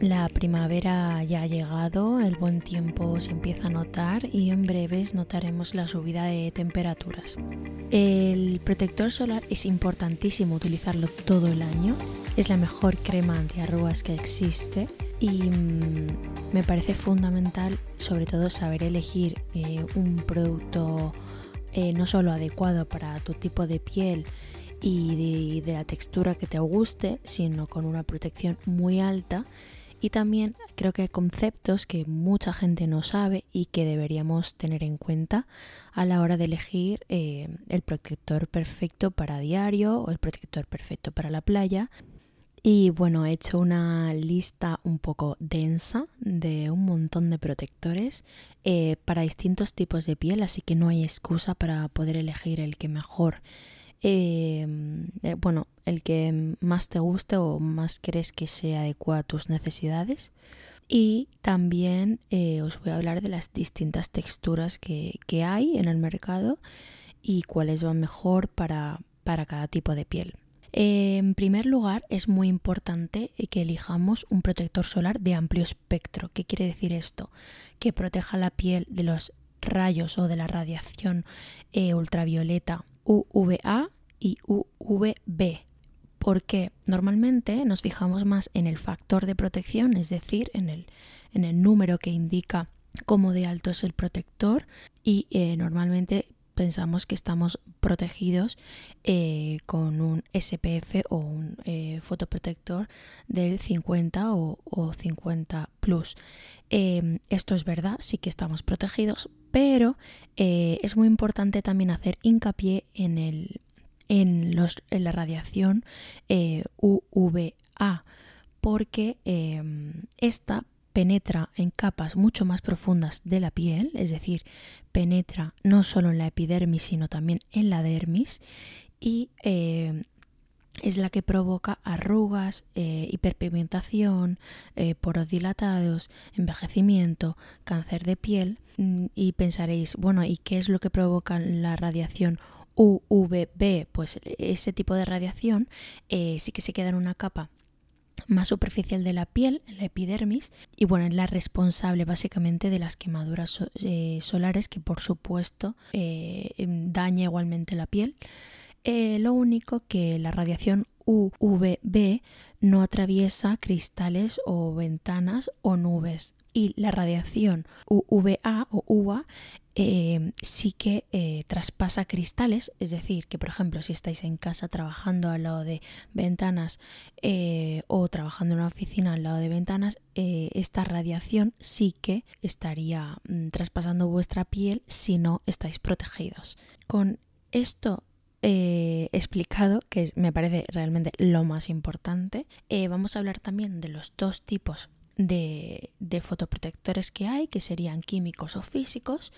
La primavera ya ha llegado, el buen tiempo se empieza a notar y en breves notaremos la subida de temperaturas. El protector solar es importantísimo utilizarlo todo el año. Es la mejor crema antiarrugas que existe y mm, me parece fundamental sobre todo saber elegir eh, un producto eh, no solo adecuado para tu tipo de piel, y de, la textura que te guste, sino con una protección muy alta. Y también creo que hay conceptos que mucha gente no sabe y que deberíamos tener en cuenta a la hora de elegir eh, el protector perfecto para diario o el protector perfecto para la playa. Y bueno, he hecho una lista un poco densa de un montón de protectores eh, para distintos tipos de piel, así que no hay excusa para poder elegir el que mejor eh, bueno, el que más te guste o más crees que se adecua a tus necesidades. Y también eh, os voy a hablar de las distintas texturas que, hay en el mercado y cuáles van mejor para, para cada tipo de piel. En primer lugar, es muy importante que elijamos un protector solar de amplio espectro. ¿Qué quiere decir esto? Que proteja la piel de los rayos o de la radiación eh, ultravioleta UVA y UVB, porque normalmente nos fijamos más en el factor de protección, es decir, en el, en el número que indica cómo de alto es el protector y eh, normalmente pensamos que estamos protegidos eh, con un SPF o un eh, fotoprotector del 50 o, 50 plus. Em, esto es verdad, sí que estamos protegidos, pero es muy importante también hacer hincapié en el, en, los, en la radiación eh, UVA, porque em, esta penetra en capas mucho más profundas de la piel, es decir, penetra no solo en la epidermis, sino también en la dermis, y em, es la que provoca arrugas, eh, hiperpigmentación, eh, poros dilatados, envejecimiento, cáncer de piel. Mm, y pensaréis, bueno, ¿y qué es lo que provoca la radiación UVB, pues ese tipo de radiación eh, sí que se queda en una capa más superficial de la piel, la epidermis, y bueno, es la responsable básicamente de las quemaduras eh, solares que por supuesto eh, em, daña igualmente la piel. lo único que la radiación UVB no atraviesa cristales o ventanas o nubes y la radiación UVA o UVA eh, sí que eh, traspasa cristales, es decir, que por ejemplo si estáis en casa trabajando al lado de ventanas eh, o trabajando en una oficina al lado de ventanas, esta radiación sí que estaría mm, traspasando vuestra piel si no estáis protegidos. Con esto explicado, que me parece realmente lo más importante, vamos a hablar también de los dos tipos de, fotoprotectores que hay, que serían químicos o físicos.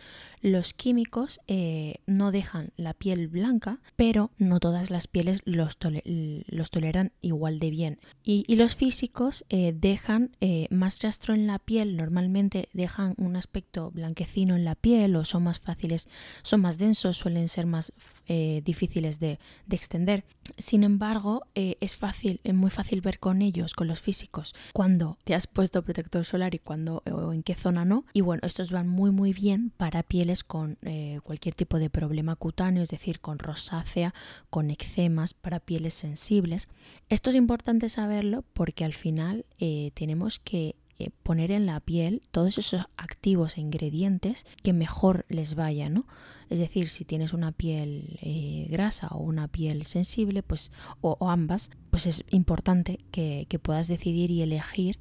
Los químicos eh, no dejan la piel blanca, pero no todas las pieles los, toleran igual de bien. Y, los físicos eh, dejan eh, más rastro en la piel, normalmente dejan un aspecto blanquecino en la piel o son más fáciles, son más densos, suelen ser más difíciles de, de, extender. Sin embargo, es fácil, es muy fácil ver con ellos, con los físicos, cuando te has puesto protector solar y cuando o en qué zona no. Y bueno, estos van muy muy bien para pieles con eh, cualquier tipo de problema cutáneo, es decir, con rosácea, con eczemas, para pieles sensibles. Esto es importante saberlo porque al final eh, tenemos que eh, poner en la piel todos esos activos e ingredientes que mejor les vaya, ¿no? Es decir, si tienes una piel eh, grasa o una piel sensible, pues, o, ambas, pues es importante que, puedas decidir y elegir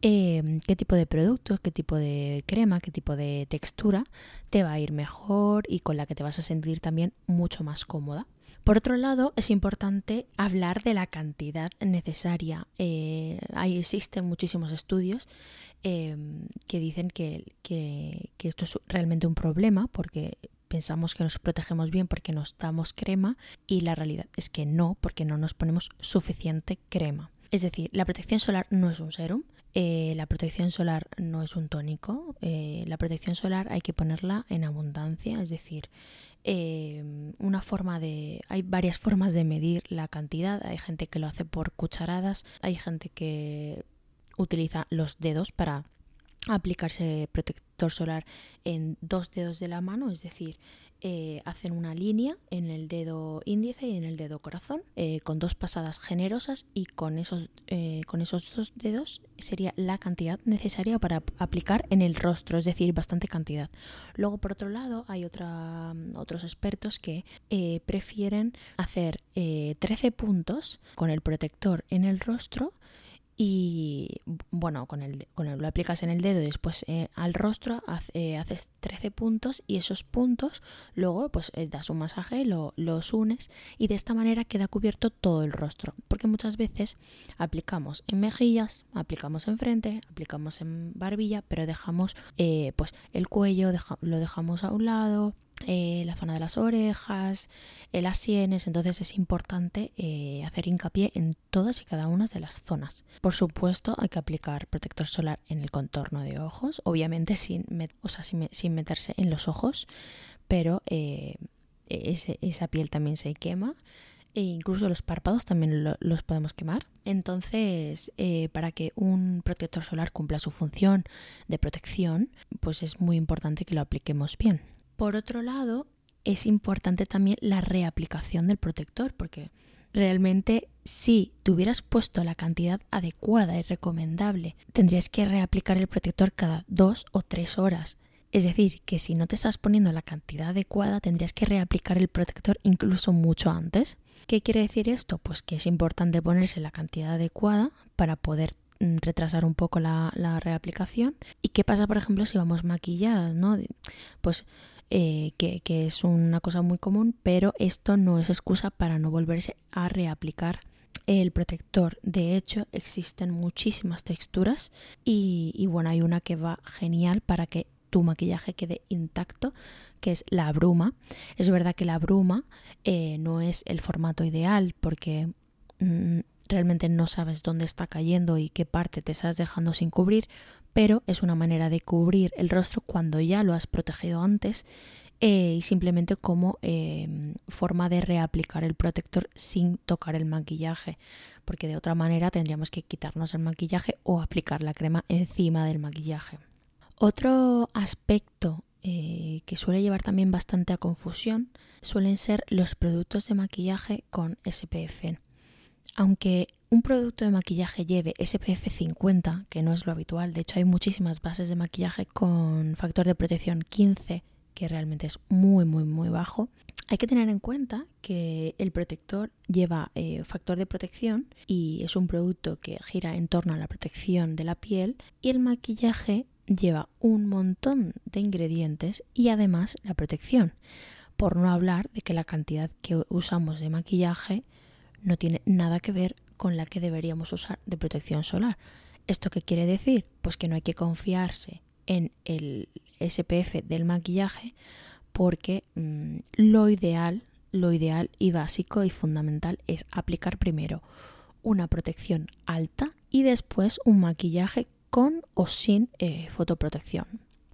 em, qué tipo de productos, qué tipo de crema, qué tipo de textura te va a ir mejor y con la que te vas a sentir también mucho más cómoda. Por otro lado, es importante hablar de la cantidad necesaria. Eh, ahí existen muchísimos estudios em, que dicen que, que, esto es realmente un problema porque pensamos que nos protegemos bien porque nos damos crema y la realidad es que no, porque no nos ponemos suficiente crema. Es decir, la protección solar no es un serum, eh, la protección solar no es un tónico, eh, la protección solar hay que ponerla en abundancia, es decir, Em, una forma de... Hay varias formas de medir la cantidad. Hay gente que lo hace por cucharadas, hay gente que utiliza los dedos para aplicarse solar en dos dedos de la mano, es decir, eh, hacen una línea en el dedo índice y en el dedo corazón eh, con dos pasadas generosas y con esos, eh, con esos dos dedos sería la cantidad necesaria para aplicar en el rostro, es decir, bastante cantidad. Luego, por otro lado, hay otra, otros expertos que prefieren hacer 13 puntos con el protector en el rostro y bueno, con el, con el, lo aplicas en el dedo y después eh, al rostro eh, haces 13 puntos y esos puntos luego pues eh, das un masaje, lo, los unes y de esta manera queda cubierto todo el rostro. Porque muchas veces aplicamos en mejillas, aplicamos en frente, aplicamos en barbilla, pero dejamos pues el cuello, lo dejamos a un lado, eh, la zona de las orejas, eh, las sienes, entonces es importante eh, hacer hincapié en todas y cada una de las zonas. Por supuesto hay que aplicar protector solar en el contorno de ojos, obviamente sin, sin, meterse en los ojos, pero esa piel también se quema e incluso los párpados también los podemos quemar. Entonces, para que un protector solar cumpla su función de protección, pues es muy importante que lo apliquemos bien. Por otro lado, es importante también la reaplicación del protector, porque realmente si te hubieras puesto la cantidad adecuada y recomendable, tendrías que reaplicar el protector cada dos o tres horas. Es decir, que si no te estás poniendo la cantidad adecuada, tendrías que reaplicar el protector incluso mucho antes. ¿Qué quiere decir esto? Pues que es importante ponerse la cantidad adecuada para poder mm, retrasar un poco la, la reaplicación. ¿Y qué pasa, por ejemplo, si vamos maquilladas? ¿no? Pues eh, que, es una cosa muy común, pero esto no es excusa para no volverse a reaplicar el protector. De hecho, existen muchísimas texturas y, bueno, hay una que va genial para que tu maquillaje quede intacto, que es la bruma. Es verdad que la bruma eh, no es el formato ideal porque mm, realmente no sabes dónde está cayendo y qué parte te estás dejando sin cubrir, pero es una manera de cubrir el rostro cuando ya lo has protegido antes eh, y simplemente como em, forma de reaplicar el protector sin tocar el maquillaje, porque de otra manera tendríamos que quitarnos el maquillaje o aplicar la crema encima del maquillaje. Otro aspecto eh, que suele llevar también bastante a confusión suelen ser los productos de maquillaje con SPF. Aunque un producto de maquillaje lleve SPF 50, que no es lo habitual, de hecho hay muchísimas bases de maquillaje con factor de protección 15, que realmente es muy, muy, muy bajo, hay que tener en cuenta que el protector lleva eh, factor de protección y es un producto que gira en torno a la protección de la piel y el maquillaje lleva un montón de ingredientes y además la protección. Por no hablar de que la cantidad que usamos de maquillaje no tiene nada que ver con la que deberíamos usar de protección solar. ¿Esto qué quiere decir? Pues que no hay que confiarse en el SPF del maquillaje porque mm, lo ideal, lo ideal y básico y fundamental es aplicar primero una protección alta y después un maquillaje con o sin eh, fotoprotección.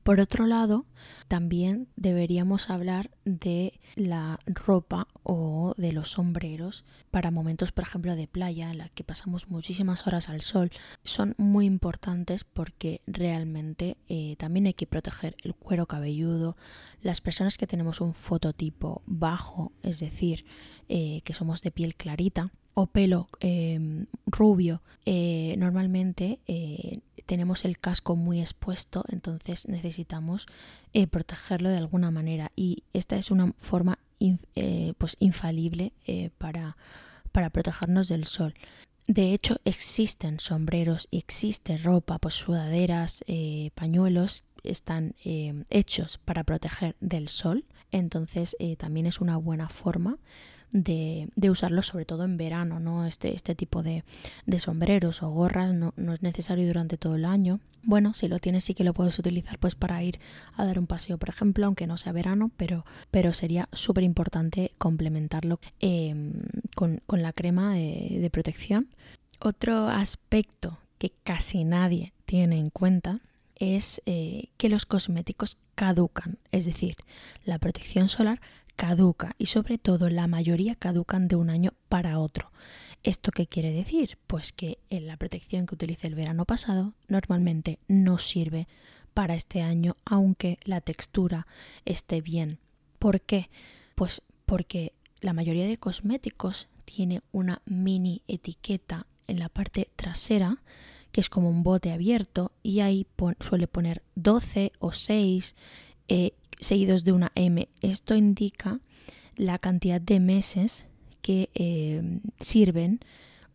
Por otro lado, también deberíamos hablar de la ropa o de los sombreros para momentos, por ejemplo, de playa en la que pasamos muchísimas horas al sol. Son muy importantes porque realmente eh, también hay que proteger el cuero cabelludo. Las personas que tenemos un fototipo bajo, es decir, eh, que somos de piel clarita, o pelo em, rubio, eh, normalmente tenemos el casco muy expuesto, entonces necesitamos eh, protegerlo de alguna manera. Y esta es una forma pues infalible para, para protegernos del sol. De hecho, existen sombreros existe ropa, pues sudaderas, pañuelos, están hechos para proteger del sol. Entonces, también es una buena forma de, de usarlo sobre todo en verano, ¿no? Este, este tipo de, sombreros o gorras no, no, es necesario durante todo el año. Bueno, si lo tienes sí que lo puedes utilizar pues para ir a dar un paseo, por ejemplo, aunque no sea verano, pero, pero sería súper importante complementarlo em, con, con, la crema de, de protección. Otro aspecto que casi nadie tiene en cuenta es eh, que los cosméticos caducan, es decir, la protección solar caduca y sobre todo la mayoría caducan de un año para otro. ¿Esto qué quiere decir? Pues que la protección que utilicé el verano pasado normalmente no sirve para este año aunque la textura esté bien. ¿Por qué? Pues porque la mayoría de cosméticos tiene una mini etiqueta en la parte trasera que es como un bote abierto y ahí suele poner 12 o 6 seguidos de una M. Esto indica la cantidad de meses que eh, sirven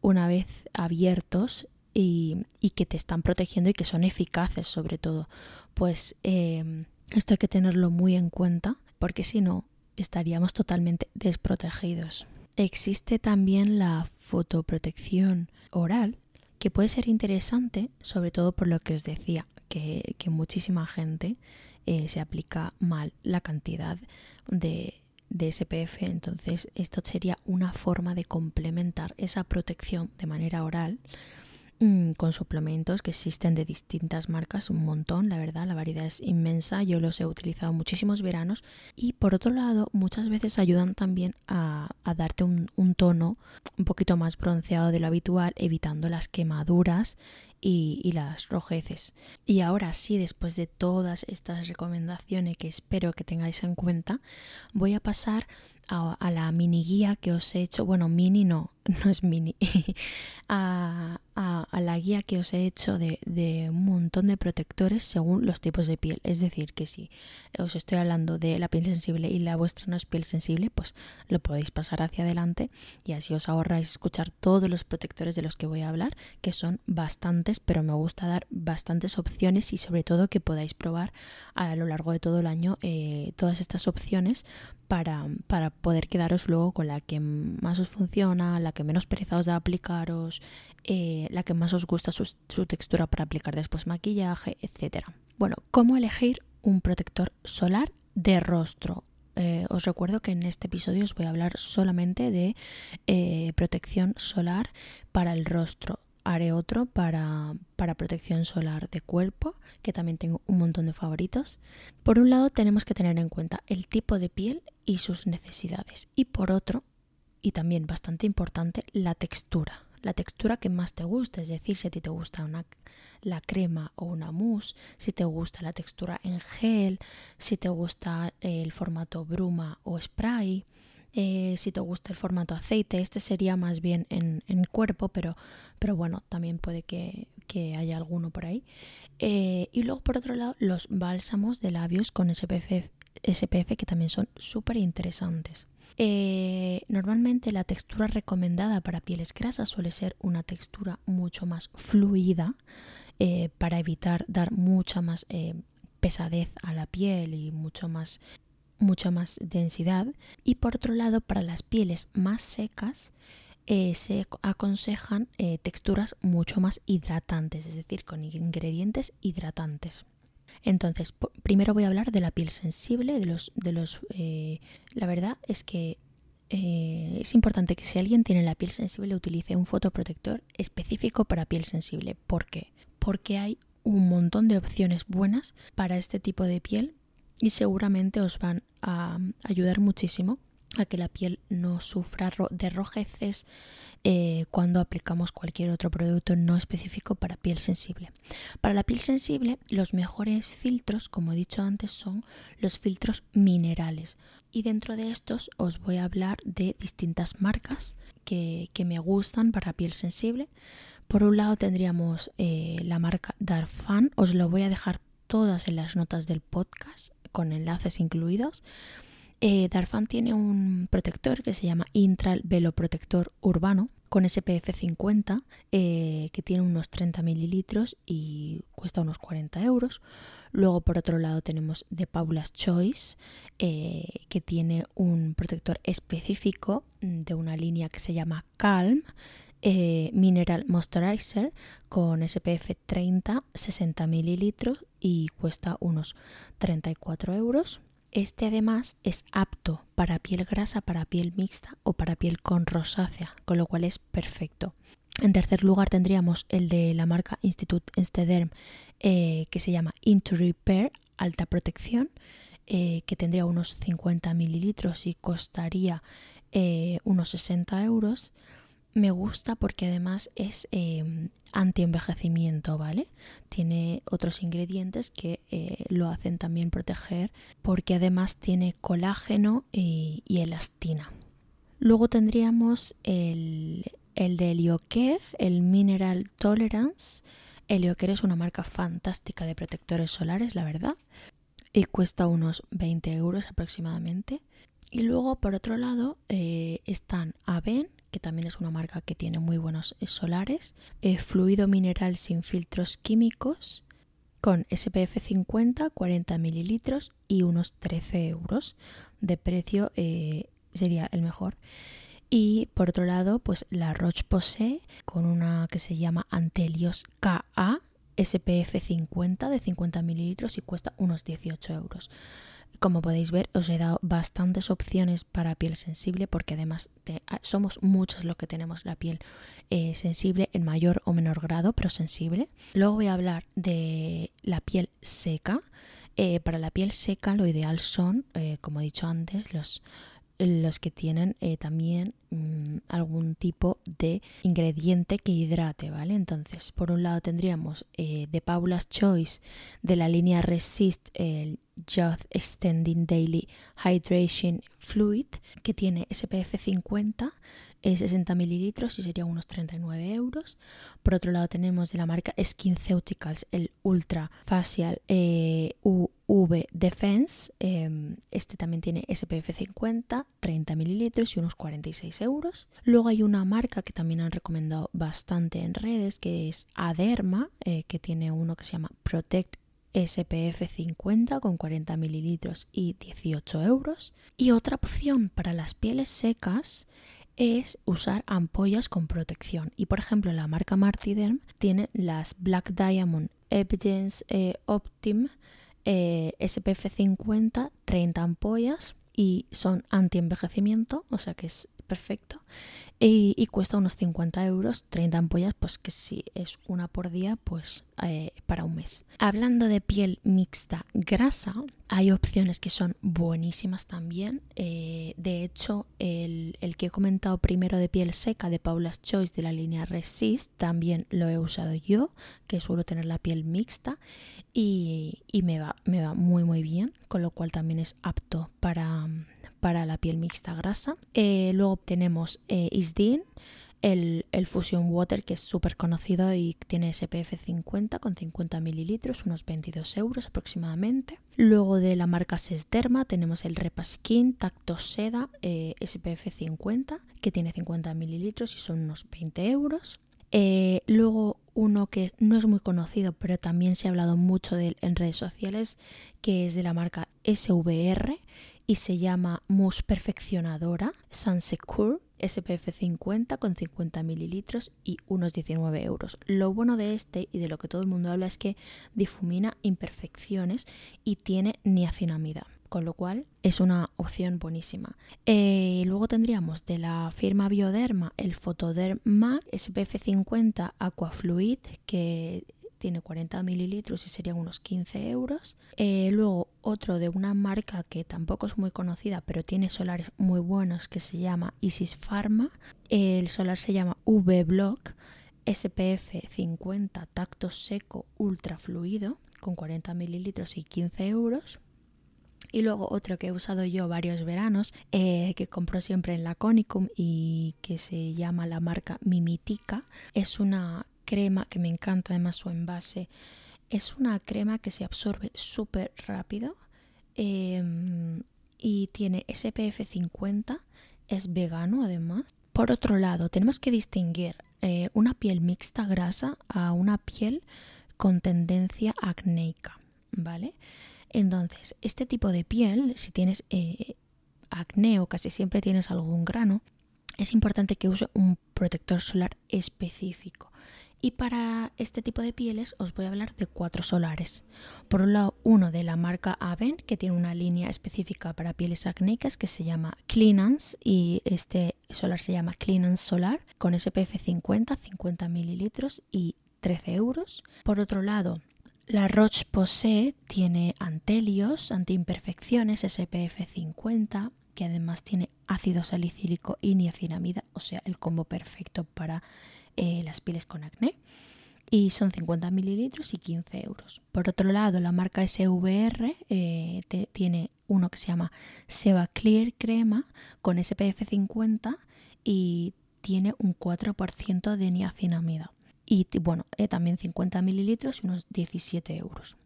una vez abiertos y, que te están protegiendo y que son eficaces sobre todo. Pues eh, esto hay que tenerlo muy en cuenta porque si no estaríamos totalmente desprotegidos. Existe también la fotoprotección oral que puede ser interesante sobre todo por lo que os decía que, que muchísima gente eh, se aplica mal la cantidad de, de SPF. Entonces, esto sería una forma de complementar esa protección de manera oral con suplementos que existen de distintas marcas, un montón, la verdad, la variedad es inmensa, yo los he utilizado muchísimos veranos y por otro lado muchas veces ayudan también a, a darte un, un, tono un poquito más bronceado de lo habitual, evitando las quemaduras y, las rojeces. Y ahora sí, después de todas estas recomendaciones que espero que tengáis en cuenta, voy a pasar a, la mini guía que os he hecho, bueno, mini no, no es mini, a, la guía que os he hecho de, de, un montón de protectores según los tipos de piel. Es decir, que si os estoy hablando de la piel sensible y la vuestra no es piel sensible, pues lo podéis pasar hacia adelante y así os ahorráis escuchar todos los protectores de los que voy a hablar, que son bastantes, pero me gusta dar bastantes opciones y sobre todo que podáis probar a lo largo de todo el año eh, todas estas opciones para, para poder quedaros luego con la que más os funciona, la que menos pereza os da aplicaros, eh, la que más os gusta su, textura para aplicar después maquillaje, etc. Bueno, ¿cómo elegir un protector solar de rostro? Eh, os recuerdo que en este episodio os voy a hablar solamente de eh, protección solar para el rostro haré otro para, para, protección solar de cuerpo, que también tengo un montón de favoritos. Por un lado tenemos que tener en cuenta el tipo de piel y sus necesidades. Y por otro, y también bastante importante, la textura. La textura que más te gusta, es decir, si a ti te gusta una, la crema o una mousse, si te gusta la textura en gel, si te gusta el formato bruma o spray, Eh, si te gusta el formato aceite, este sería más bien en, cuerpo, pero, pero bueno, también puede que, haya alguno por ahí. Eh, y luego, por otro lado, los bálsamos de labios con SPF, SPF que también son súper interesantes. Eh, normalmente la textura recomendada para pieles grasas suele ser una textura mucho más fluida para evitar dar mucha más pesadez a la piel y mucho más mucha más densidad y por otro lado para las pieles más secas eh, se aconsejan eh, texturas mucho más hidratantes, es decir, con ingredientes hidratantes. Entonces, primero voy a hablar de la piel sensible, de los, de los, eh, la verdad es que es importante que si alguien tiene la piel sensible utilice un fotoprotector específico para piel sensible. ¿Por qué? Porque hay un montón de opciones buenas para este tipo de piel y seguramente os van a ayudar muchísimo a que la piel no sufra de rojeces eh, cuando aplicamos cualquier otro producto no específico para piel sensible. Para la piel sensible, los mejores filtros, como he dicho antes, son los filtros minerales. Y dentro de estos os voy a hablar de distintas marcas que, me gustan para piel sensible. Por un lado tendríamos eh, la marca Darfan, os lo voy a dejar todas en las notas del podcast con enlaces incluidos. Eh, Darfan tiene un protector que se llama Intral Velo Protector Urbano con SPF 50 eh, que tiene unos 30 mililitros y cuesta unos 40 euros. Luego por otro lado tenemos The Paula's Choice eh, que tiene un protector específico de una línea que se llama Calm Mineral Moisturizer con SPF 30, 60 mililitros y cuesta unos 34 euros. Este además es apto para piel grasa, para piel mixta o para piel con rosácea, con lo cual es perfecto. En tercer lugar tendríamos el de la marca Institute Enstederm eh, que se llama Into Repair Alta Protección, eh, que tendría unos 50 mililitros y costaría unos 60 euros me gusta porque además es eh, anti-envejecimiento, ¿vale? Tiene otros ingredientes que eh, lo hacen también proteger porque además tiene colágeno y, elastina. Luego tendríamos el, el de Heliocare, el Mineral Tolerance. Heliocare es una marca fantástica de protectores solares, la verdad, y cuesta unos 20 euros aproximadamente. Y luego, por otro lado, eh, están Aven, que también es una marca que tiene muy buenos eh, solares, eh, fluido mineral sin filtros químicos, con SPF 50, 40 mililitros y unos 13 euros de precio eh, sería el mejor. Y por otro lado, pues la Roche-Posay con una que se llama Antelios KA SPF 50 de 50 mililitros y cuesta unos 18 euros. Como podéis ver, os he dado bastantes opciones para piel sensible porque además ah, somos muchos los que tenemos la piel eh, sensible en mayor o menor grado, pero sensible. Luego voy a hablar de la piel seca. Eh, para la piel seca lo ideal son, eh, como he dicho antes, los, los que tienen también mm, algún tipo de ingrediente que hidrate, ¿vale? Entonces, por un lado tendríamos de Paula's Choice de la línea Resist el Youth Extending Daily Hydration Fluid, que tiene SPF 50, 60 mililitros y sería unos 39 euros. Por otro lado tenemos de la marca SkinCeuticals el Ultra Facial eh, UV Defense. Em, este también tiene SPF 50, 30 mililitros y unos 46 euros. Luego hay una marca que también han recomendado bastante en redes, que es Aderma, eh, que tiene uno que se llama Protect SPF 50 con 40 mililitros y 18 euros. Y otra opción para las pieles secas es usar ampollas con protección. Y por ejemplo, la marca Martiderm tiene las Black Diamond Evidence eh, Optim SPF 50, 30 ampollas y son anti-envejecimiento, o sea que es perfecto y, cuesta unos 50 euros, 30 ampollas, pues que si es una por día, pues eh, para un mes. Hablando de piel mixta grasa, hay opciones que son buenísimas también. Eh, de hecho, el, que he comentado primero de piel seca de Paula's Choice de la línea Resist, también lo he usado yo, que suelo tener la piel mixta y, me, va, me va muy muy bien, con lo cual también es apto para para la piel mixta grasa. Eh, luego tenemos eh, Isdin, el, el, Fusion Water, que es súper conocido y tiene SPF 50 con 50 mililitros, unos 22 euros aproximadamente. Luego de la marca Sesderma tenemos el Repaskin Tacto Seda eh, SPF 50, que tiene 50 mililitros y son unos 20 euros. Eh, luego uno que no es muy conocido, pero también se ha hablado mucho de él en redes sociales, que es de la marca SVR y se llama Mousse Perfeccionadora Sunsecure SPF 50 con 50 mililitros y unos 19 euros. Lo bueno de este y de lo que todo el mundo habla es que difumina imperfecciones y tiene niacinamida con lo cual es una opción buenísima. Eh, luego tendríamos de la firma Bioderma el Photoderma SPF 50 Aquafluid que tiene 40 mililitros y serían unos 15 euros. Eh, luego otro de una marca que tampoco es muy conocida, pero tiene solares muy buenos que se llama Isis Pharma. El solar se llama V-Block SPF 50 tacto seco ultra fluido con 40 mililitros y 15 euros. Y luego otro que he usado yo varios veranos, eh, que compro siempre en la Conicum y que se llama la marca Mimitica, es una crema que me encanta además su envase. Es una crema que se absorbe súper rápido em, y tiene SPF 50, es vegano además. Por otro lado, tenemos que distinguir eh, una piel mixta grasa a una piel con tendencia acnéica, ¿vale? Entonces, este tipo de piel, si tienes eh, acné o casi siempre tienes algún grano, es importante que use un protector solar específico. Y para este tipo de pieles os voy a hablar de cuatro solares. Por un lado, uno de la marca Aven, que tiene una línea específica para pieles acnéicas que se llama Cleanance y este solar se llama Cleanance Solar con SPF 50, 50 mililitros y 13 euros. Por otro lado, la Roche-Posay tiene antelios, antiimperfecciones, SPF 50, que además tiene ácido salicílico y niacinamida, o sea, el combo perfecto para eh, las pieles con acné. Y son 50 mililitros y 15 euros. Por otro lado, la marca SVR eh, tiene uno que se llama Seba Clear Crema con SPF 50 y tiene un 4% de niacinamida y bueno, eh, también 50 mililitros y unos 17 euros.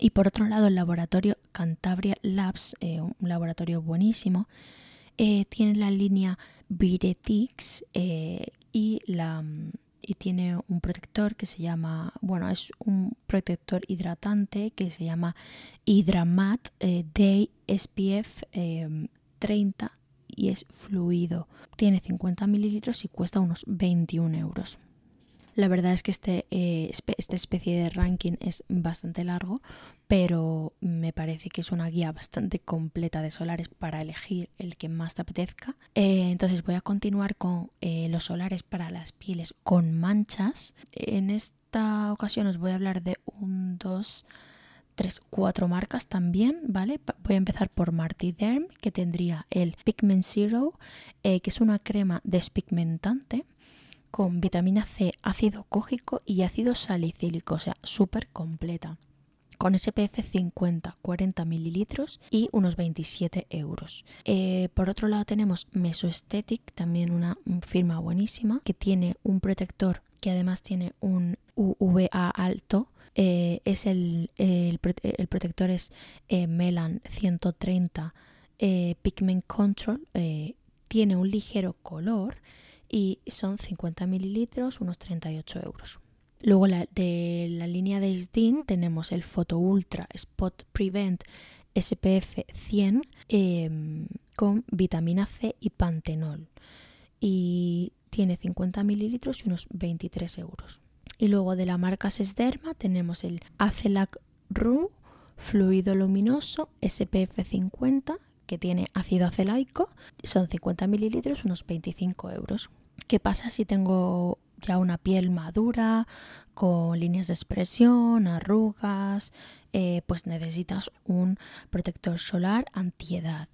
Y por otro lado, el laboratorio Cantabria Labs, un laboratorio buenísimo, tiene la línea Viretix y, la, y tiene un protector que se llama, bueno, es un protector hidratante que se llama Hydramat Day SPF 30 y es fluido. Tiene 50 mililitros y cuesta unos 21 euros. La verdad es que este, eh, esta especie de ranking es bastante largo, pero me parece que es una guía bastante completa de solares para elegir el que más te apetezca. Eh, entonces voy a continuar con eh, los solares para las pieles con manchas. En esta ocasión os voy a hablar de un, dos, tres, cuatro marcas también, ¿vale? Voy a empezar por Marty Derm, que tendría el Pigment Zero, que es una crema despigmentante con vitamina C, ácido cógico y ácido salicílico, o sea, súper completa. Con SPF 50, 40 mililitros y unos 27 euros. Eh, por otro lado tenemos Mesoesthetic, también una firma buenísima, que tiene un protector que además tiene un UVA alto eh, es el, el, protector es eh, Melan 130 Pigment Control, tiene un ligero color y son 50 mililitros, unos 38 euros. Luego de la línea de Isdin tenemos el Photo Ultra Spot Prevent SPF 100 em, con vitamina C y pantenol y tiene 50 mililitros y unos 23 euros. Y luego de la marca Sesderma tenemos el Acelac Ru Fluido Luminoso SPF 50 que tiene ácido acelaico, son 50 mililitros, unos 25 euros. ¿Qué pasa si tengo ya una piel madura, con líneas de expresión, arrugas? Eh, pues necesitas un protector solar antiedad.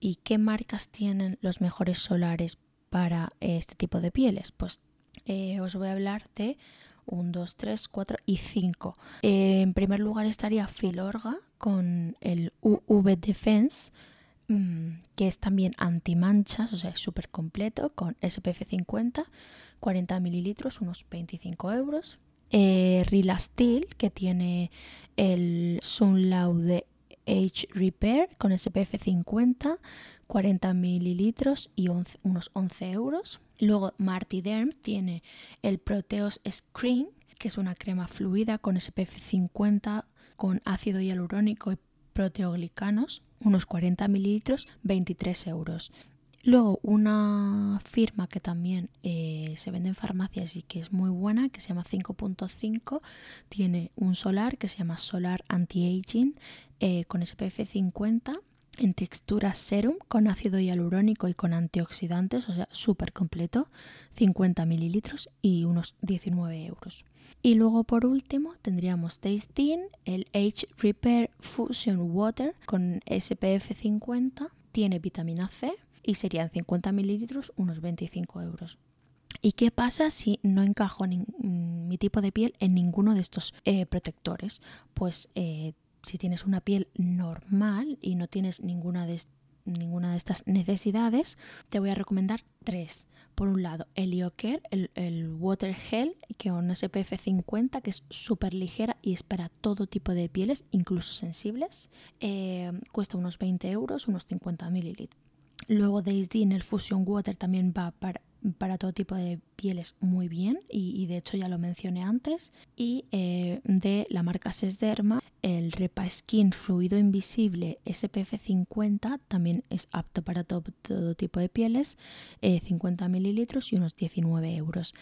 ¿Y qué marcas tienen los mejores solares para este tipo de pieles? Pues eh, os voy a hablar de 1, 2, 3, 4 y 5. Eh, en primer lugar estaría Filorga con el UV Defense que es también antimanchas, o sea, es súper completo, con SPF 50, 40 mililitros, unos 25 euros. Eh, Rilastil, que tiene el Sun Laude Age Repair con SPF 50, 40 mililitros y unos 11 euros. Luego Martiderm tiene el Proteos Screen, que es una crema fluida con SPF 50 con ácido hialurónico y proteoglicanos, unos 40 mililitros, 23 euros. Luego una firma que también eh, se vende en farmacias y que es muy buena, que se llama 5.5, tiene un solar que se llama Solar Anti-Aging eh, con SPF 50 en textura serum con ácido hialurónico y con antioxidantes, o sea, súper completo, 50 mililitros y unos 19 euros. Y luego por último tendríamos Tastin, el Age Repair Fusion Water con SPF 50, tiene vitamina C y serían 50 mililitros, unos 25 euros. ¿Y qué pasa si no encajo mi tipo de piel en ninguno de estos eh, protectores? Pues eh, si tienes una piel normal y no tienes ninguna de, ninguna de estas necesidades, te voy a recomendar tres. Por un lado, el el, el Water Gel, que un SPF 50, que es súper ligera y es para todo tipo de pieles, incluso sensibles. Eh, cuesta unos 20 euros, unos 50 mililitros. Luego Daisy en el Fusion Water también va para, para todo tipo de pieles muy bien y, de hecho ya lo mencioné antes. Y eh, de la marca Sesderma, el Repa Skin Fluido Invisible SPF 50 también es apto para todo, tipo de pieles, 50 eh, mililitros y unos 19 euros.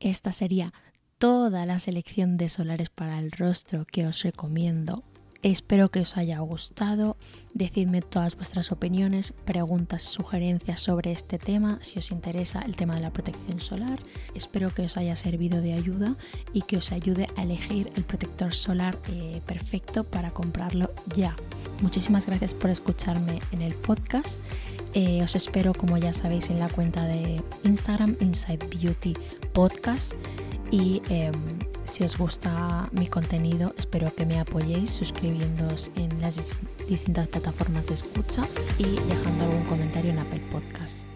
Esta sería toda la selección de solares para el rostro que os recomiendo Espero que os haya gustado. Decidme todas vuestras opiniones, preguntas, sugerencias sobre este tema, si os interesa el tema de la protección solar. Espero que os haya servido de ayuda y que os ayude a elegir el protector solar eh, perfecto para comprarlo ya. Muchísimas gracias por escucharme en el podcast. Eh, os espero, como ya sabéis, en la cuenta de Instagram, Inside Beauty Podcast. Y em, si os gusta mi contenido, espero que me apoyéis suscribiéndoos en las distintas plataformas de escucha y dejando algún comentario en Apple Podcast.